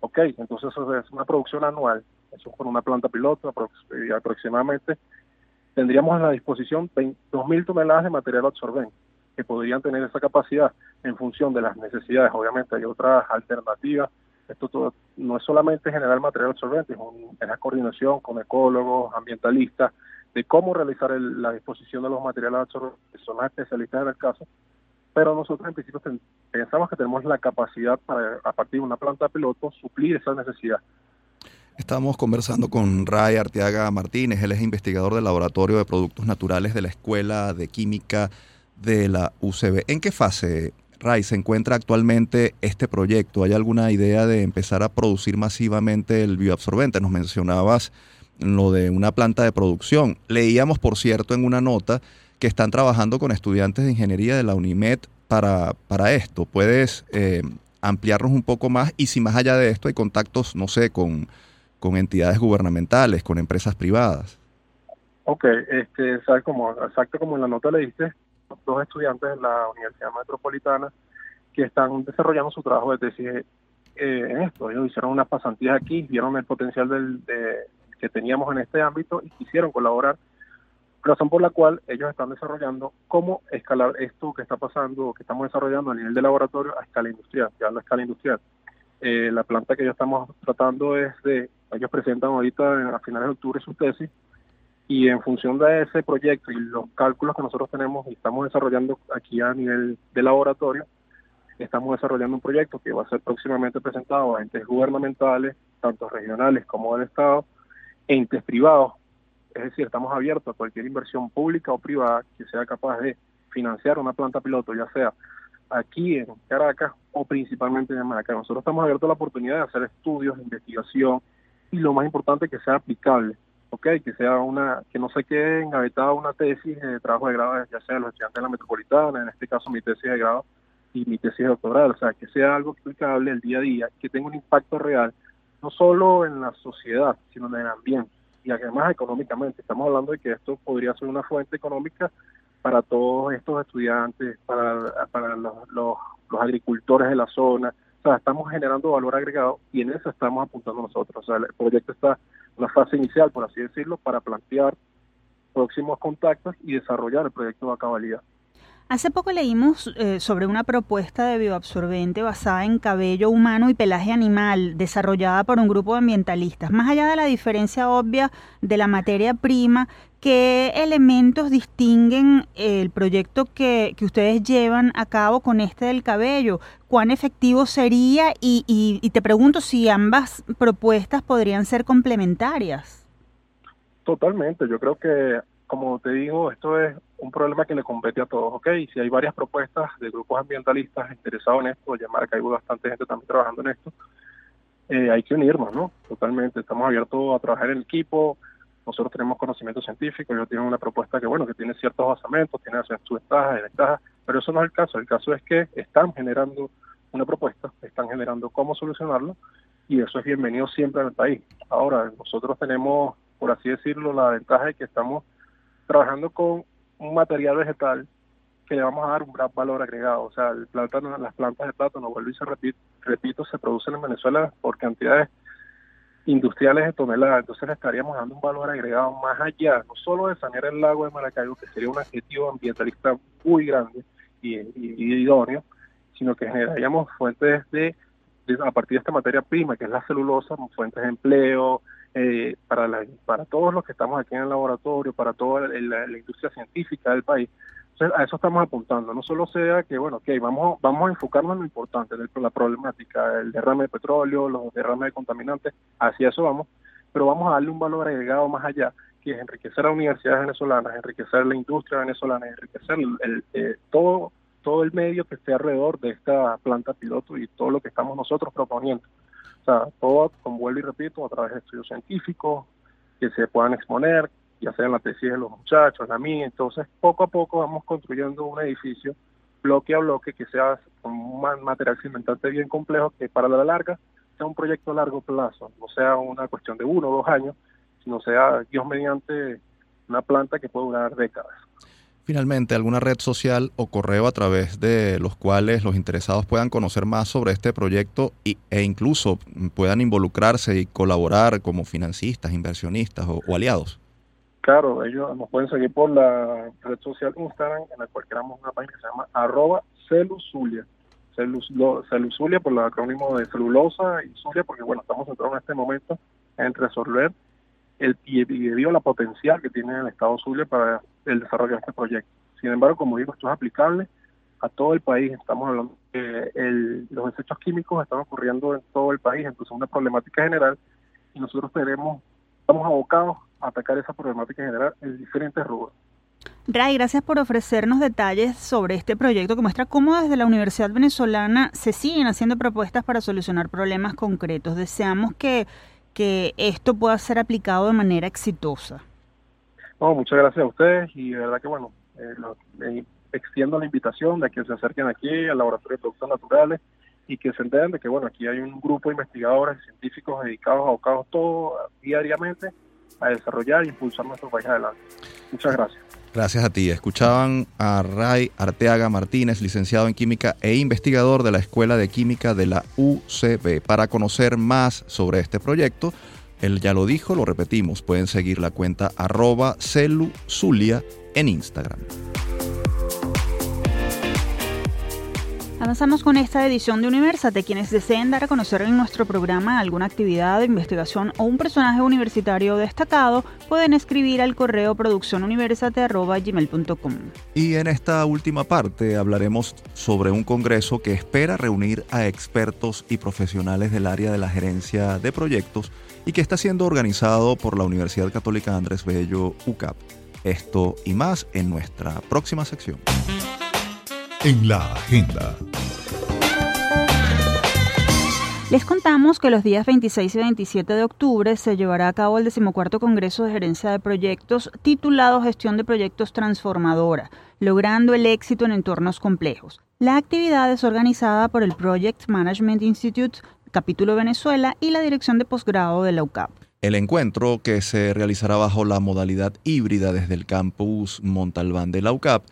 Ok, entonces eso es una producción anual, eso con una planta piloto y aproximadamente tendríamos a la disposición 2.000 toneladas de material absorbente que podrían tener esa capacidad en función de las necesidades. Obviamente hay otras alternativas. Esto todo, no es solamente generar material absorbente, es, una coordinación con ecólogos, ambientalistas, de cómo realizar la disposición de los materiales absorbentes, que son las especialistas en el caso, pero nosotros en principio pensamos que tenemos la capacidad para, a partir de una planta piloto, suplir esa necesidad.
Estamos conversando con Ray Arteaga Martínez, él es investigador del Laboratorio de Productos Naturales de la Escuela de Química de la UCB. ¿En qué fase, Ray, se encuentra actualmente este proyecto? ¿Hay alguna idea de empezar a producir masivamente el bioabsorbente? Nos mencionabas lo de una planta de producción. Leíamos, por cierto, en una nota que están trabajando con estudiantes de ingeniería de la UNIMED para, para esto. ¿Puedes eh, ampliarnos un poco más? Y si más allá de esto hay contactos, no sé, con, con entidades gubernamentales, con empresas privadas.
Ok, este, como, exacto como en la nota le diste, dos estudiantes de la Universidad Metropolitana que están desarrollando su trabajo de tesis eh, en esto. Ellos hicieron unas pasantías aquí, vieron el potencial del, de, que teníamos en este ámbito y quisieron colaborar razón por la cual ellos están desarrollando cómo escalar esto que está pasando, que estamos desarrollando a nivel de laboratorio a escala industrial, ya a escala industrial. Eh, la planta que ellos estamos tratando es de, ellos presentan ahorita a finales de octubre su tesis y en función de ese proyecto y los cálculos que nosotros tenemos y estamos desarrollando aquí a nivel de laboratorio, estamos desarrollando un proyecto que va a ser próximamente presentado a entes gubernamentales, tanto regionales como del Estado, entes privados, es decir, estamos abiertos a cualquier inversión pública o privada que sea capaz de financiar una planta piloto, ya sea aquí en Caracas o principalmente en Maracay. Nosotros estamos abiertos a la oportunidad de hacer estudios, investigación y lo más importante que sea aplicable, ¿ok? Que sea una, que no se quede engavetada una tesis de trabajo de grado, ya sea de los estudiantes de la metropolitana, en este caso mi tesis de grado y mi tesis doctoral, o sea, que sea algo aplicable el día a día, que tenga un impacto real, no solo en la sociedad, sino en el ambiente y además económicamente. Estamos hablando de que esto podría ser una fuente económica para todos estos estudiantes, para, para los, los, agricultores de la zona. O sea, estamos generando valor agregado y en eso estamos apuntando nosotros. O sea, el proyecto está en la fase inicial, por así decirlo, para plantear próximos contactos y desarrollar el proyecto de cabalidad.
Hace poco leímos eh, sobre una propuesta de bioabsorbente basada en cabello humano y pelaje animal, desarrollada por un grupo de ambientalistas. Más allá de la diferencia obvia de la materia prima, ¿qué elementos distinguen el proyecto que, ustedes llevan a cabo con este del cabello? ¿Cuán efectivo sería? Y, y te pregunto si ambas propuestas podrían ser complementarias.
Totalmente, yo creo que como te digo, esto es un problema que le compete a todos, ¿ok? Si hay varias propuestas de grupos ambientalistas interesados en esto, llamar que hay bastante gente también trabajando en esto, eh, hay que unirnos, ¿no? Totalmente, estamos abiertos a trabajar en equipo, nosotros tenemos conocimiento científico, ellos tienen una propuesta que, bueno, que tiene ciertos basamentos, tiene sus ventajas y desventajas, pero eso no es el caso, el caso es que están generando una propuesta, están generando cómo solucionarlo, y eso es bienvenido siempre al país. Ahora, nosotros tenemos, por así decirlo, la ventaja de que estamos trabajando con un material vegetal que le vamos a dar un gran valor agregado. O sea, el plátano, las plantas de plátano, vuelvo y se repito, repito, se producen en Venezuela por cantidades industriales de toneladas, entonces le estaríamos dando un valor agregado más allá, no solo de sanear el lago de Maracaibo, que sería un adjetivo ambientalista muy grande y, idóneo, sino que generaríamos fuentes de, a partir de esta materia prima, que es la celulosa, fuentes de empleo, eh, para, la, para todos los que estamos aquí en el laboratorio, para toda la industria científica del país, a eso estamos apuntando. No solo sea que, bueno, ok, vamos, vamos a enfocarnos en lo importante, la problemática, el derrame de petróleo, los derrames de contaminantes, hacia eso vamos, pero vamos a darle un valor agregado más allá, que es enriquecer a universidades venezolanas, enriquecer la industria venezolana, enriquecer eh, todo, todo el medio que esté alrededor de esta planta piloto y todo lo que estamos nosotros proponiendo. O sea, todo, como vuelvo y repito, a través de estudios científicos que se puedan exponer, ya sea en la tesis de los muchachos, la mía. Entonces, poco a poco vamos construyendo un edificio bloque a bloque que sea un material cimentante bien complejo que para la larga sea un proyecto a largo plazo, no sea una cuestión de uno o dos años, sino sea, Dios mediante, una planta que puede durar décadas.
Finalmente, ¿alguna red social o correo a través de los cuales los interesados puedan conocer más sobre este proyecto e incluso puedan involucrarse y colaborar como financistas, inversionistas o aliados?
Claro, ellos nos pueden seguir por la red social Instagram, en la cual creamos una página que se llama arroba celusulia. celusulia por el acrónimo de celulosa y zulia, porque bueno, estamos centrados en este momento en resolver el, y debido a la potencial que tiene el Estado Zulia para el desarrollo de este proyecto. Sin embargo, como digo, esto es aplicable a todo el país. Estamos hablando que los desechos químicos están ocurriendo en todo el país, entonces es una problemática general y nosotros tenemos, estamos abocados atacar esa problemática general en diferentes rubros.
Ray, gracias por ofrecernos detalles sobre este proyecto que muestra cómo desde la Universidad Venezolana se siguen haciendo propuestas para solucionar problemas concretos. Deseamos que, que esto pueda ser aplicado de manera exitosa.
No, muchas gracias a ustedes y de verdad que bueno, eh, eh, extiendo la invitación de que se acerquen aquí al Laboratorio de Productos Naturales y que se enteren de que bueno, aquí hay un grupo de investigadores y científicos dedicados, abocados todo diariamente a desarrollar e impulsar nuestro país adelante. Muchas gracias.
Gracias a ti. Escuchaban a Ray Arteaga Martínez, licenciado en Química e investigador de la Escuela de Química de la UCB. Para conocer más sobre este proyecto, él ya lo dijo, lo repetimos, pueden seguir la cuenta arroba celuzulia en Instagram.
Avanzamos con esta edición de Universate. Quienes deseen dar a conocer en nuestro programa alguna actividad de investigación o un personaje universitario destacado, pueden escribir al correo produccionuniversate.gmail.com.
Y en esta última parte hablaremos sobre un congreso que espera reunir a expertos y profesionales del área de la gerencia de proyectos y que está siendo organizado por la Universidad Católica Andrés Bello UCAP. Esto y más en nuestra próxima sección
en la agenda.
Les contamos que los días 26 y 27 de octubre se llevará a cabo el decimocuarto Congreso de Gerencia de Proyectos titulado Gestión de Proyectos Transformadora, logrando el éxito en entornos complejos. La actividad es organizada por el Project Management Institute, capítulo Venezuela, y la Dirección de Posgrado de la UCAP.
El encuentro, que se realizará bajo la modalidad híbrida desde el campus Montalbán de la UCAP,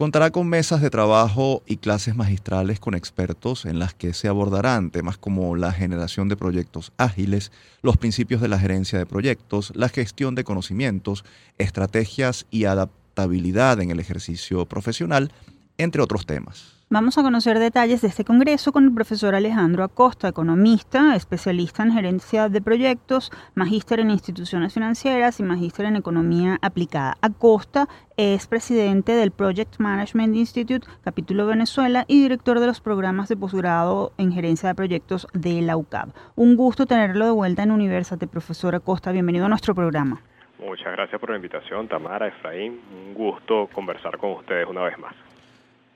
Contará con mesas de trabajo y clases magistrales con expertos en las que se abordarán temas como la generación de proyectos ágiles, los principios de la gerencia de proyectos, la gestión de conocimientos, estrategias y adaptabilidad en el ejercicio profesional, entre otros temas.
Vamos a conocer detalles de este congreso con el profesor Alejandro Acosta, economista, especialista en gerencia de proyectos, magíster en instituciones financieras y magíster en economía aplicada. Acosta es presidente del Project Management Institute, capítulo Venezuela, y director de los programas de posgrado en gerencia de proyectos de la UCAB. Un gusto tenerlo de vuelta en Universate, profesor Acosta. Bienvenido a nuestro programa.
Muchas gracias por la invitación, Tamara, Efraín. Un gusto conversar con ustedes una vez más.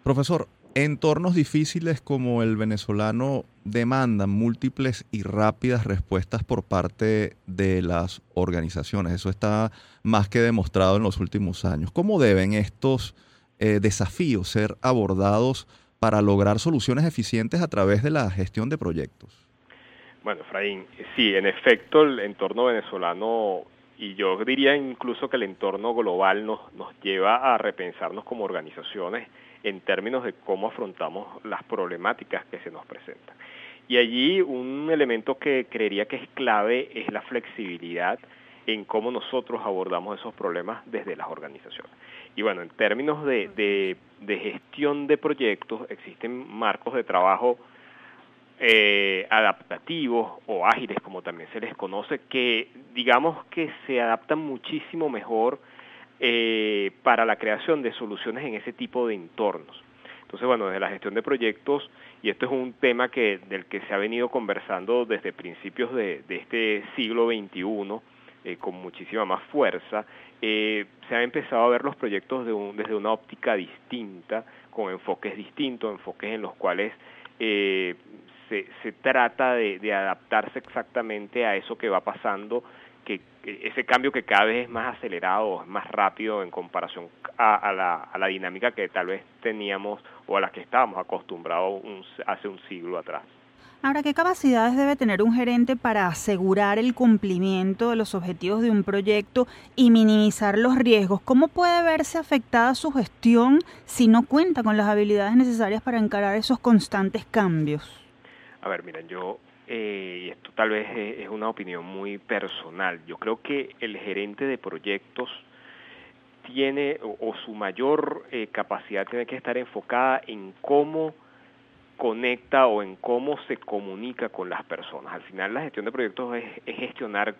Profesor, Entornos difíciles como el venezolano demandan múltiples y rápidas respuestas por parte de las organizaciones. Eso está más que demostrado en los últimos años. ¿Cómo deben estos eh, desafíos ser abordados para lograr soluciones eficientes a través de la gestión de proyectos?
Bueno, Efraín, sí, en efecto el entorno venezolano y yo diría incluso que el entorno global nos, nos lleva a repensarnos como organizaciones en términos de cómo afrontamos las problemáticas que se nos presentan. Y allí un elemento que creería que es clave es la flexibilidad en cómo nosotros abordamos esos problemas desde las organizaciones. Y bueno, en términos de, de, gestión de proyectos, existen marcos de trabajo eh, adaptativos o ágiles, como también se les conoce, que digamos que se adaptan muchísimo mejor eh, para la creación de soluciones en ese tipo de entornos. Entonces, bueno, desde la gestión de proyectos, y esto es un tema del que se ha venido conversando desde principios de, este siglo XXI, eh, con muchísima más fuerza, eh, se han empezado a ver los proyectos desde una óptica distinta, con enfoques distintos, enfoques en los cuales eh, se, trata de adaptarse exactamente a eso que va pasando que, ese cambio que cada vez es más acelerado, es más rápido en comparación a, a, la, a la dinámica que tal vez teníamos o a la que estábamos acostumbrados un, hace un siglo atrás.
Ahora, ¿qué capacidades debe tener un gerente para asegurar el cumplimiento de los objetivos de un proyecto y minimizar los riesgos? ¿Cómo puede verse afectada su gestión si no cuenta con las habilidades necesarias para encarar esos constantes cambios?
A ver, miren, yo, eh, y esto tal vez es, una opinión muy personal, yo creo que el gerente de proyectos tiene, o, su mayor eh, capacidad tiene que estar enfocada en cómo conecta o en cómo se comunica con las personas. Al final la gestión de proyectos es, gestionar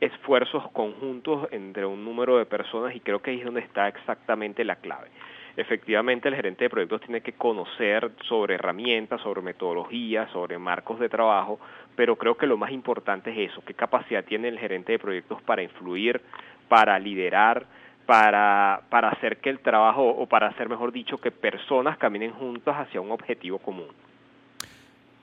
esfuerzos conjuntos entre un número de personas y creo que ahí es donde está exactamente la clave. Efectivamente, el gerente de proyectos tiene que conocer sobre herramientas, sobre metodologías, sobre marcos de trabajo, pero creo que lo más importante es eso, qué capacidad tiene el gerente de proyectos para influir, para liderar, para, para hacer que el trabajo, o para hacer, mejor dicho, que personas caminen juntas hacia un objetivo común.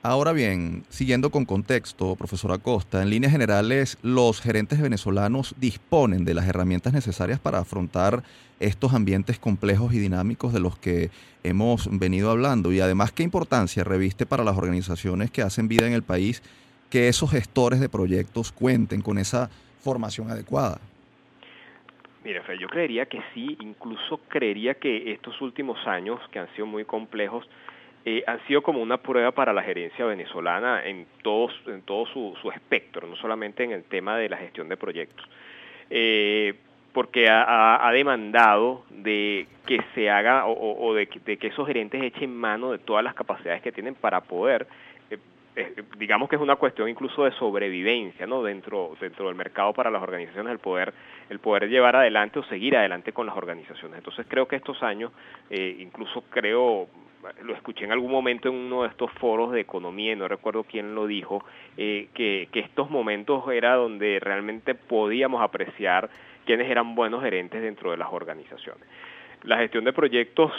Ahora bien, siguiendo con contexto, profesor Acosta, en líneas generales, los gerentes venezolanos disponen de las herramientas necesarias para afrontar estos ambientes complejos y dinámicos de los que hemos venido hablando. Y además, ¿qué importancia reviste para las organizaciones que hacen vida en el país que esos gestores de proyectos cuenten con esa formación adecuada?
Mire, Fe, yo creería que sí, incluso creería que estos últimos años, que han sido muy complejos, eh, han sido como una prueba para la gerencia venezolana en, en todo su, espectro, no solamente en el tema de la gestión de proyectos. Eh, porque ha, ha, demandado de que se haga o, o de, que esos gerentes echen mano de todas las capacidades que tienen para poder digamos que es una cuestión incluso de sobrevivencia no dentro dentro del mercado para las organizaciones el poder el poder llevar adelante o seguir adelante con las organizaciones entonces creo que estos años eh, incluso creo lo escuché en algún momento en uno de estos foros de economía, no recuerdo quién lo dijo, eh, que, que estos momentos era donde realmente podíamos apreciar quiénes eran buenos gerentes dentro de las organizaciones. La gestión de proyectos,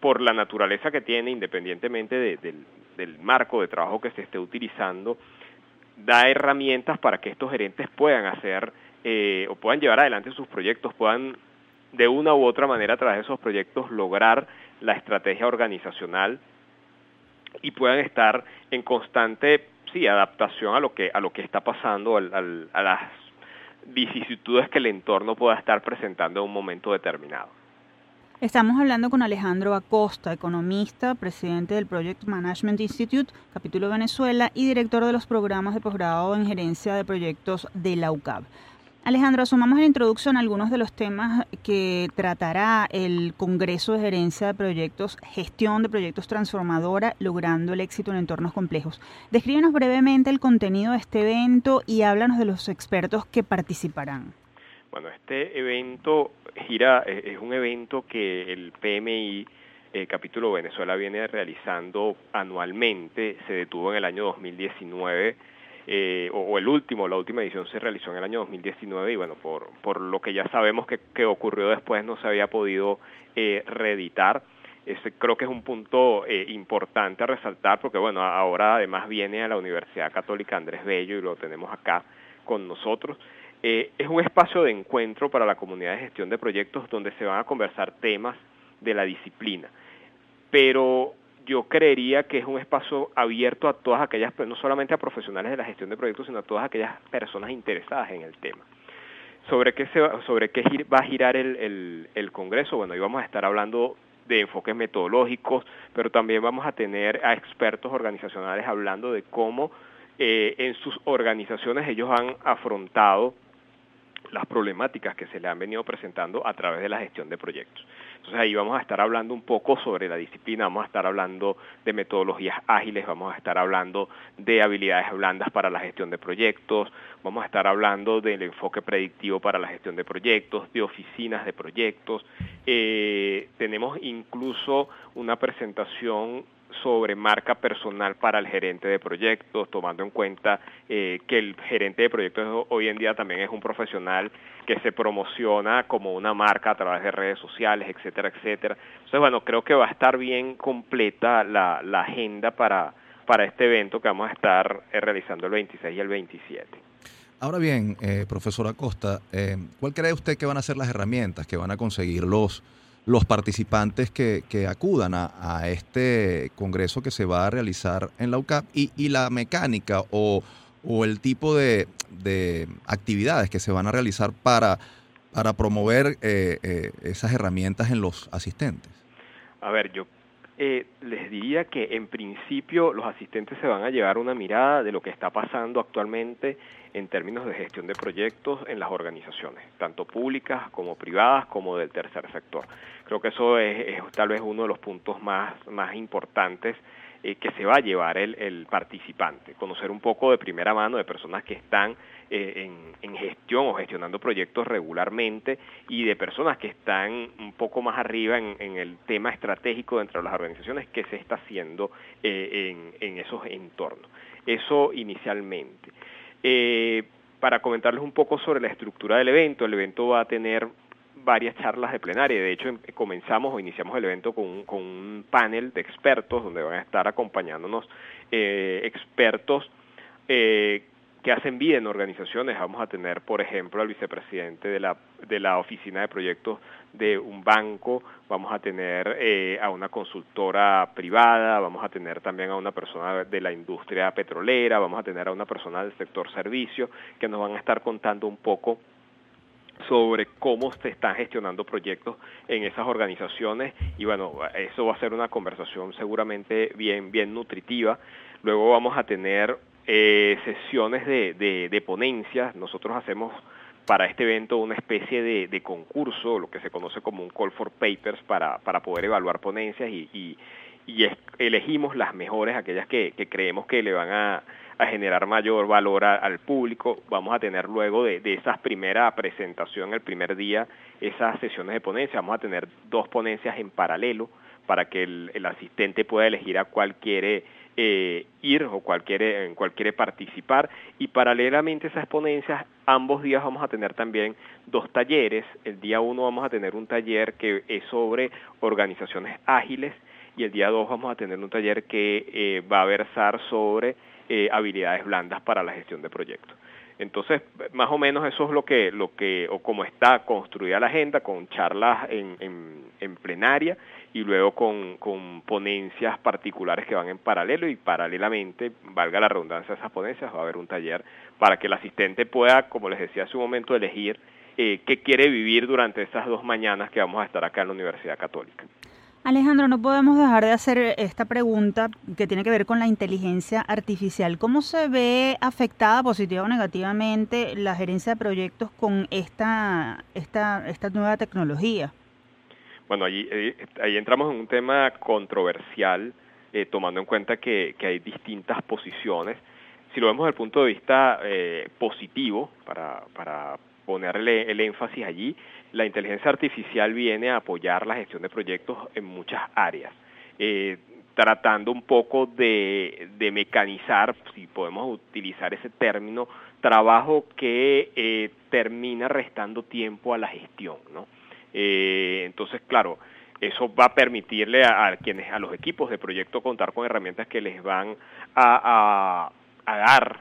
por la naturaleza que tiene, independientemente de, de, del marco de trabajo que se esté utilizando, da herramientas para que estos gerentes puedan hacer eh, o puedan llevar adelante sus proyectos, puedan de una u otra manera a través de esos proyectos lograr la estrategia organizacional y puedan estar en constante sí adaptación a lo que a lo que está pasando a las vicisitudes que el entorno pueda estar presentando en un momento determinado.
Estamos hablando con Alejandro Acosta, economista, presidente del Project Management Institute, capítulo Venezuela, y director de los programas de posgrado en gerencia de proyectos de la UCAB. Alejandro, asumamos en la introducción algunos de los temas que tratará el Congreso de Gerencia de Proyectos, Gestión de Proyectos Transformadora, logrando el éxito en entornos complejos. Descríbenos brevemente el contenido de este evento y háblanos de los expertos que participarán.
Bueno, este evento gira, es un evento que el PMI eh, capítulo Venezuela viene realizando anualmente, se detuvo en el año 2019 eh, o, el último, la última edición se realizó en el año 2019 y bueno, por, por lo que ya sabemos que, que ocurrió después no se había podido eh, reeditar. Ese creo que es un punto importante a resaltar porque bueno, ahora además viene a la Universidad Católica Andrés Bello y lo tenemos acá con nosotros. Eh, es un espacio de encuentro para la comunidad de gestión de proyectos donde se van a conversar temas de la disciplina. Pero yo creería que es un espacio abierto a todas aquellas, no solamente a profesionales de la gestión de proyectos, sino a todas aquellas personas interesadas en el tema. ¿Sobre qué, se va, sobre qué va a girar el, el, Congreso? Bueno, hoy vamos a estar hablando de enfoques metodológicos, pero también vamos a tener a expertos organizacionales hablando de cómo eh, en sus organizaciones ellos han afrontado las problemáticas que se le han venido presentando a través de la gestión de proyectos. Entonces ahí vamos a estar hablando un poco sobre la disciplina, vamos a estar hablando de metodologías ágiles, vamos a estar hablando de habilidades blandas para la gestión de proyectos, vamos a estar hablando del enfoque predictivo para la gestión de proyectos, de oficinas de proyectos. Eh, tenemos incluso una presentación sobre marca personal para el gerente de proyectos, tomando en cuenta eh, que el gerente de proyectos hoy en día también es un profesional que se promociona como una marca a través de redes sociales, etcétera, etcétera. Entonces, bueno, creo que va a estar bien completa la, agenda para, para este evento que vamos a estar eh, realizando el 26 y el 27.
Ahora bien, eh, profesor Acosta, eh, ¿cuál cree usted que van a ser las herramientas que van a conseguir los los participantes que, que acudan a, este congreso que se va a realizar en la UCAP y, y la mecánica o, o el tipo de, de, actividades que se van a realizar para, para promover eh, eh, esas herramientas en los asistentes.
A ver, yo eh, les diría que en principio los asistentes se van a llevar una mirada de lo que está pasando actualmente en términos de gestión de proyectos en las organizaciones, tanto públicas como privadas como del tercer sector. Creo que eso es, tal vez uno de los puntos más, más importantes eh, que se va a llevar el, participante, conocer un poco de primera mano de personas que están eh, en, gestión o gestionando proyectos regularmente y de personas que están un poco más arriba en, el tema estratégico dentro de las organizaciones que se está haciendo eh, en, esos entornos. Eso inicialmente. Para comentarles un poco sobre la estructura del evento, el evento va a tener varias charlas de plenaria. De hecho, em, comenzamos o iniciamos el evento con un, con un panel de expertos donde van a estar acompañándonos eh, expertos eh, que hacen vida en organizaciones. Vamos a tener, por ejemplo, al vicepresidente de la, de la oficina de proyectos de un banco, vamos a tener eh, a una consultora privada, vamos a tener también a una persona de la industria petrolera, vamos a tener a una persona del sector servicio que nos van a estar contando un poco sobre cómo se están gestionando proyectos en esas organizaciones y bueno, eso va a ser una conversación seguramente bien, bien nutritiva. Luego vamos a tener eh, sesiones de, de, ponencias, nosotros hacemos para este evento una especie de, concurso, lo que se conoce como un call for papers para, para poder evaluar ponencias y, y, elegimos las mejores, aquellas que creemos que le van a, a generar mayor valor al público. Vamos a tener luego de, de esa primera presentación, el primer día, esas sesiones de ponencia. Vamos a tener dos ponencias en paralelo para que el, asistente pueda elegir a cuál quiere eh, ir o cuál quiere, en cuál quiere participar. Y paralelamente a esas ponencias, ambos días vamos a tener también dos talleres. El día uno vamos a tener un taller que es sobre organizaciones ágiles y el día dos vamos a tener un taller que eh, va a versar sobre eh, habilidades blandas para la gestión de proyectos. Entonces, más o menos eso es lo que, lo que, o cómo está construida la agenda, con charlas en, en, plenaria y luego con, con, ponencias particulares que van en paralelo y paralelamente, valga la redundancia de esas ponencias, va a haber un taller para que el asistente pueda, como les decía hace un momento, elegir eh, qué quiere vivir durante esas dos mañanas que vamos a estar acá en la Universidad Católica.
Alejandro, no podemos dejar de hacer esta pregunta que tiene que ver con la inteligencia artificial. ¿Cómo se ve afectada positiva o negativamente la gerencia de proyectos con esta, esta, esta nueva tecnología?
Bueno, ahí, eh, ahí entramos en un tema controversial, eh, tomando en cuenta que, que, hay distintas posiciones. Si lo vemos desde el punto de vista eh, positivo, para, para ponerle el énfasis allí, la inteligencia artificial viene a apoyar la gestión de proyectos en muchas áreas, eh, tratando un poco de, mecanizar, si podemos utilizar ese término, trabajo que eh, termina restando tiempo a la gestión, ¿no? Eh, entonces, claro, eso va a permitirle a, quienes, a los equipos de proyecto contar con herramientas que les van a, a dar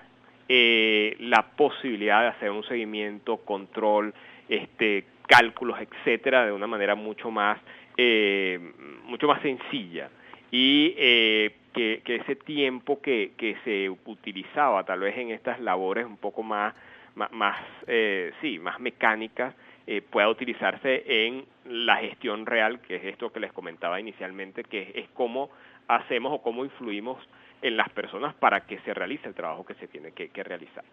la posibilidad de hacer un seguimiento, control, este, cálculos, etcétera, de una manera mucho más, eh, mucho más sencilla. Y eh, que, ese tiempo que, que se utilizaba tal vez en estas labores un poco más más, eh, sí, más mecánica eh, pueda utilizarse en la gestión real, que es esto que les comentaba inicialmente, que es cómo hacemos o cómo influimos en las personas para que se realice el trabajo que se tiene que, realizar.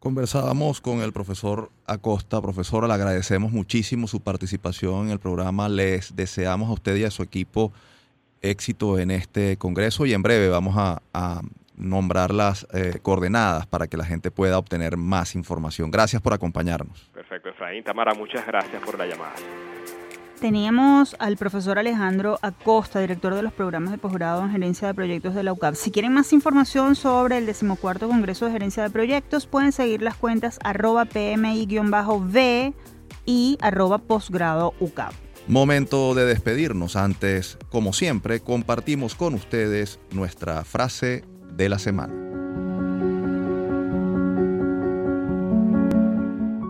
Conversábamos con el profesor Acosta. Profesora, le agradecemos muchísimo su participación en el programa. Les deseamos a usted y a su equipo éxito en este congreso y en breve vamos a, nombrar las eh, coordenadas para que la gente pueda obtener más información. Gracias por acompañarnos.
Efraín. Tamara, muchas gracias por la llamada.
Teníamos al profesor Alejandro Acosta, director de los programas de posgrado en gerencia de proyectos de la UCAP. Si quieren más información sobre el decimocuarto Congreso de Gerencia de Proyectos, pueden seguir las cuentas arroba PMI-V y arroba posgrado UCAP.
Momento de despedirnos. Antes, como siempre, compartimos con ustedes nuestra frase de la semana.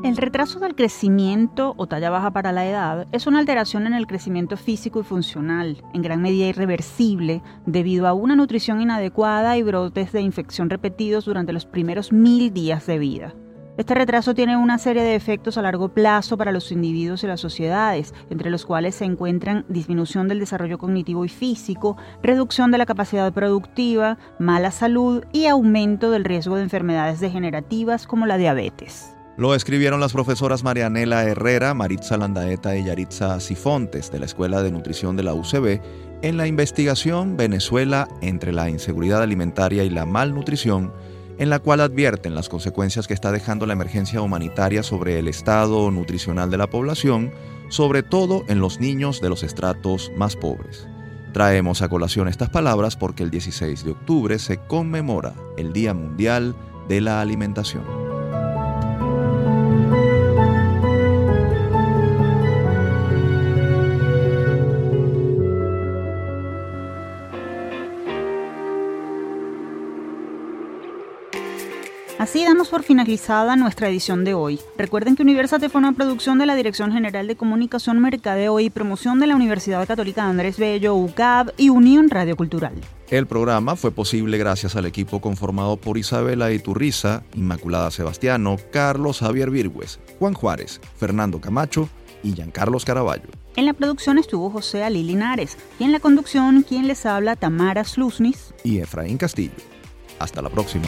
El retraso del crecimiento o talla baja para la edad es una alteración en el crecimiento físico y funcional, en gran medida irreversible, debido a una nutrición inadecuada y brotes de infección repetidos durante los primeros mil días de vida. Este retraso tiene una serie de efectos a largo plazo para los individuos y las sociedades, entre los cuales se encuentran disminución del desarrollo cognitivo y físico, reducción de la capacidad productiva, mala salud y aumento del riesgo de enfermedades degenerativas como la diabetes.
Lo escribieron las profesoras Marianela Herrera, Maritza Landaeta y Yaritza Sifontes de la Escuela de Nutrición de la UCB en la investigación Venezuela entre la inseguridad alimentaria y la malnutrición, en la cual advierten las consecuencias que está dejando la emergencia humanitaria sobre el estado nutricional de la población, sobre todo en los niños de los estratos más pobres. Traemos a colación estas palabras porque el 16 de octubre se conmemora el Día Mundial de la Alimentación.
Así damos por finalizada nuestra edición de hoy. Recuerden que Universate fue una producción de la Dirección General de Comunicación, Mercadeo y Promoción de la Universidad Católica Andrés Bello, UCAB y Unión Radio Cultural.
El programa fue posible gracias al equipo conformado por Isabela Iturriza, Inmaculada Sebastiano, Carlos Javier Virgües, Juan Juárez, Fernando Camacho y Giancarlos Caraballo.
En la producción estuvo José Ali Linares y en la conducción quien les habla Tamara Slusnis
y Efraín Castillo. Hasta la próxima.